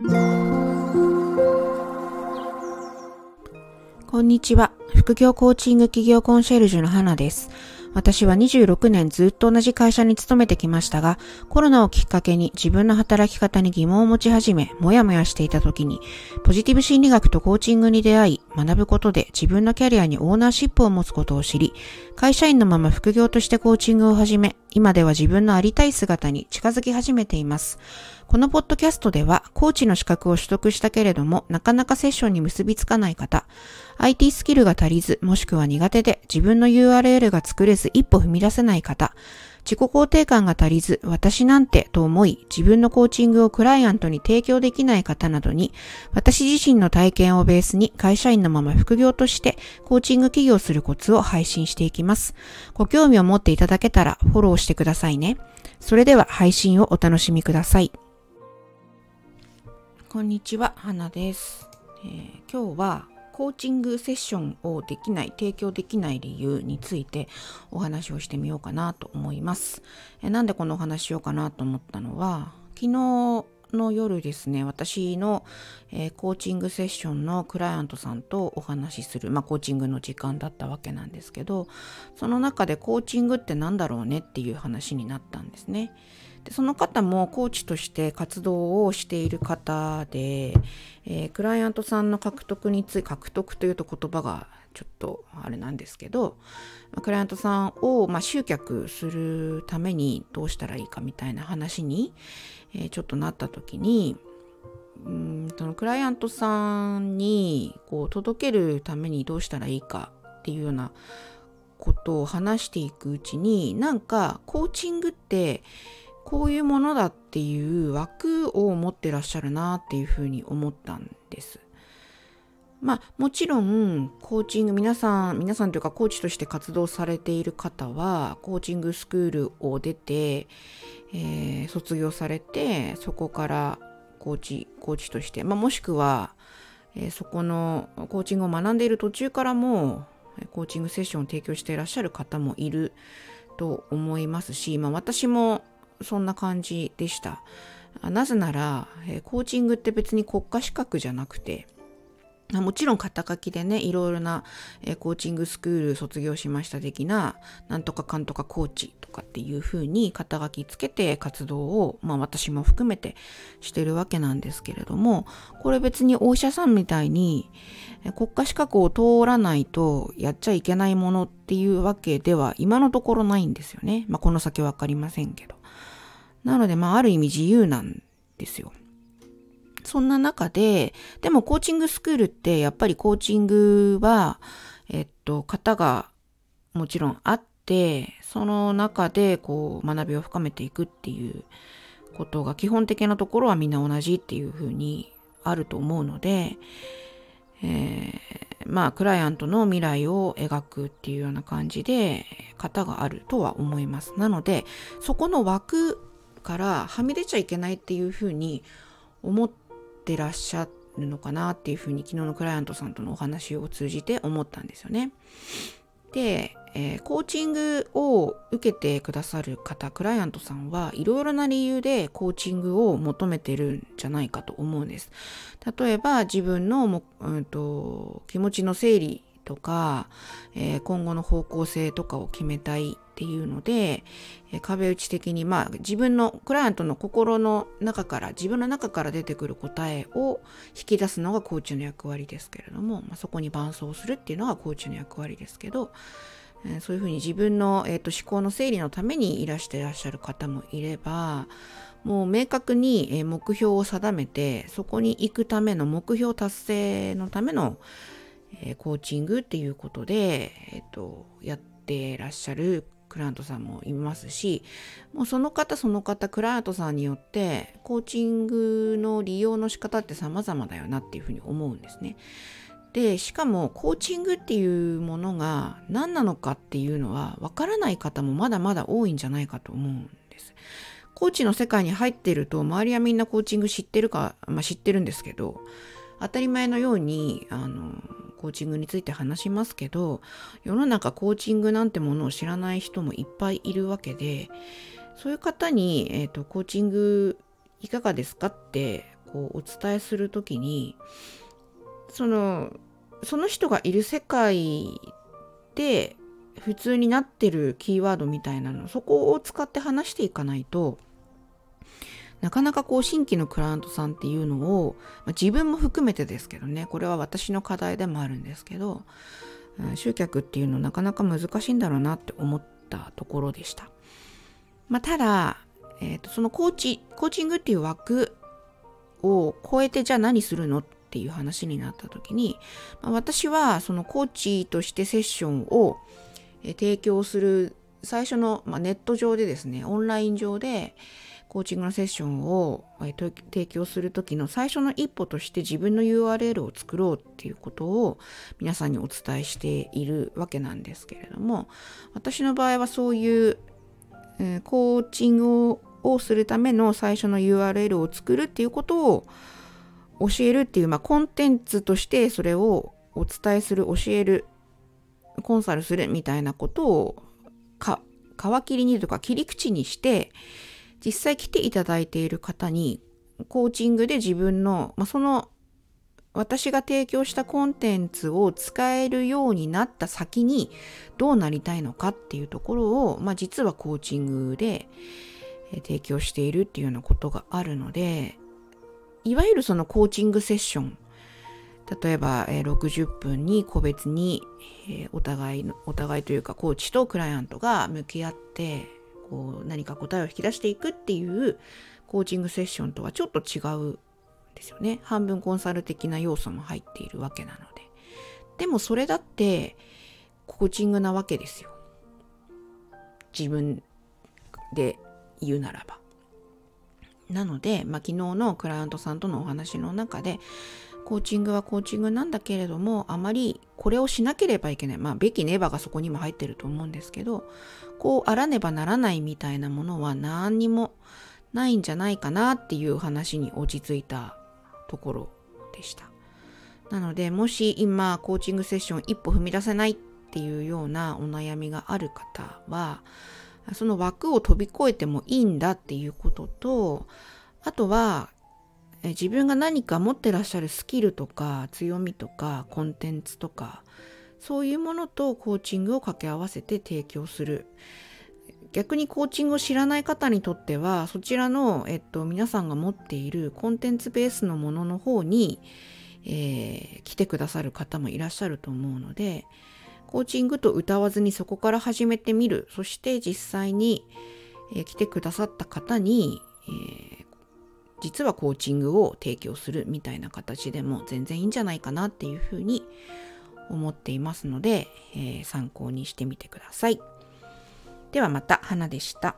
こんにちは。副業コーチング企業コンシェルジュの花です。私は26年ずっと同じ会社に勤めてきましたが、コロナをきっかけに自分の働き方に疑問を持ち始め、もやもやしていた時に、ポジティブ心理学とコーチングに出会い、学ぶことで自分のキャリアにオーナーシップを持つことを知り、会社員のまま副業としてコーチングを始め、今では自分のありたい姿に近づき始めています。このポッドキャストでは、コーチの資格を取得したけれども、なかなかセッションに結びつかない方、IT スキルが足りず、もしくは苦手で自分の URL が作れず一歩踏み出せない方、自己肯定感が足りず、私なんてと思い、自分のコーチングをクライアントに提供できない方などに、私自身の体験をベースに会社員のまま副業としてコーチング起業するコツを配信していきます。ご興味を持っていただけたらフォローしてくださいね。それでは配信をお楽しみください。こんにちは、花です。えー、今日はコーチングセッションをできない、提供できない理由についてお話をしてみようかなと思います。えなんでこのお話しようかなと思ったのは、昨日の夜ですね、私の、えー、コーチングセッションのクライアントさんとお話しする、まあ、コーチングの時間だったわけなんですけど、その中でコーチングって何だろうねっていう話になったんですね。でその方もコーチとして活動をしている方で、えー、クライアントさんの獲得につい獲得というと言葉がちょっとあれなんですけどクライアントさんを、まあ、集客するためにどうしたらいいかみたいな話に、えー、ちょっとなった時にうんそのクライアントさんにこう届けるためにどうしたらいいかっていうようなことを話していくうちになんかコーチングってこういうものだっていう枠を持ってらっしゃるなっていうふうに思ったんです。まあもちろんコーチング皆さん皆さんというかコーチとして活動されている方はコーチングスクールを出て、えー、卒業されてそこからコーチコーチとして、まあ、もしくは、えー、そこのコーチングを学んでいる途中からもコーチングセッションを提供していらっしゃる方もいると思いますし、まあ、私もそんな感じでした。なぜなら、えコーチングって別に国家資格じゃなくて、もちろん肩書きでね、いろいろな、えコーチングスクール卒業しました的な、なんとかかんとかコーチとかっていう風に肩書きつけて活動を、まあ私も含めてしてるわけなんですけれども、これ別にお医者さんみたいに、国家資格を通らないとやっちゃいけないものっていうわけでは今のところないんですよね。まあこの先わかりませんけど。なので、まあ、ある意味自由なんですよ。そんな中で、でもコーチングスクールってやっぱりコーチングは、えっと、型がもちろんあって、その中でこう学びを深めていくっていうことが基本的なところはみんな同じっていうふうにあると思うので、えー、まあクライアントの未来を描くっていうような感じで型があるとは思います。なのでそこの枠からはみ出ちゃいけないっていうふうに思ってらっしゃるのかなっていうふうに昨日のクライアントさんとのお話を通じて思ったんですよね。で、えー、コーチングを受けてくださる方、クライアントさんはいろいろな理由でコーチングを求めてるんじゃないかと思うんです。例えば自分のも、うんと、気持ちの整理とか、えー、今後の方向性とかを決めたいっていうので、え壁打ち的に、まあ、自分のクライアントの心の中から自分の中から出てくる答えを引き出すのがコーチの役割ですけれども、まあ、そこに伴走するっていうのがコーチの役割ですけど、えそういうふうに自分の、えーと、思考の整理のためにいらしてらっしゃる方もいればもう明確に、目標を定めてそこに行くための目標達成のための、えコーチングっていうことで、えーとやってらっしゃるクライアントさんもいますしもうその方その方クライアントさんによってコーチングの利用の仕方って様々だよなっていうふうに思うんですね。でしかもコーチングっていうものが何なのかっていうのはわからない方もまだまだ多いんじゃないかと思うんです。コーチの世界に入ってると周りはみんなコーチング知ってるか、まあ、知ってるんですけど当たり前のようにあのコーチングについて話しますけど世の中コーチングなんてものを知らない人もいっぱいいるわけでそういう方に、えーと、コーチングいかがですかってこうお伝えする時にそのその人がいる世界で普通になってるキーワードみたいなのそこを使って話していかないとなかなかこう新規のクライアントさんっていうのを、まあ、自分も含めてですけどねこれは私の課題でもあるんですけど、うん、集客っていうのなかなか難しいんだろうなって思ったところでした。まあ、ただ、えーと、そのコーチコーチングっていう枠を超えてじゃあ何するのっていう話になった時に、まあ、私はそのコーチとしてセッションを提供する最初の、まあ、ネット上でですねオンライン上でコーチングのセッションを提供する時の最初の一歩として自分の URL を作ろうっていうことを皆さんにお伝えしているわけなんですけれども私の場合はそういう、コーチングをするための最初の URL を作るっていうことを教えるっていう、まあ、コンテンツとしてそれをお伝えする教えるコンサルするみたいなことをか皮切りにとか切り口にして実際来ていただいている方にコーチングで自分の、まあ、その私が提供したコンテンツを使えるようになった先にどうなりたいのかっていうところを、まあ、実はコーチングで提供しているっていうようなことがあるのでいわゆるそのコーチングセッション例えば60分に個別にお互いお互いというかコーチとクライアントが向き合ってこう何か答えを引き出していくっていうコーチングセッションとはちょっと違うんですよね。半分コンサル的な要素も入っているわけなので。でもそれだってコーチングなわけですよ。自分で言うならば。なので、まあ、昨日のクライアントさんとのお話の中でコーチングはコーチングなんだけれどもあまりこれをしなければいけないまあべきねばがそこにも入ってると思うんですけどこうあらねばならないみたいなものは何にもないんじゃないかなっていう話に落ち着いたところでした。なのでもし今コーチングセッション一歩踏み出せないっていうようなお悩みがある方はその枠を飛び越えてもいいんだっていうこととあとは自分が何か持ってらっしゃるスキルとか強みとかコンテンツとかそういうものとコーチングを掛け合わせて提供する。逆にコーチングを知らない方にとってはそちらの、えっと、皆さんが持っているコンテンツベースのものの方に、えー、来てくださる方もいらっしゃると思うのでコーチングと歌わずにそこから始めてみるそして実際に、えー、来てくださった方に、えー、実はコーチングを提供するみたいな形でも全然いいんじゃないかなっていうふうに思っていますので、えー、参考にしてみてください。ではまた、花でした。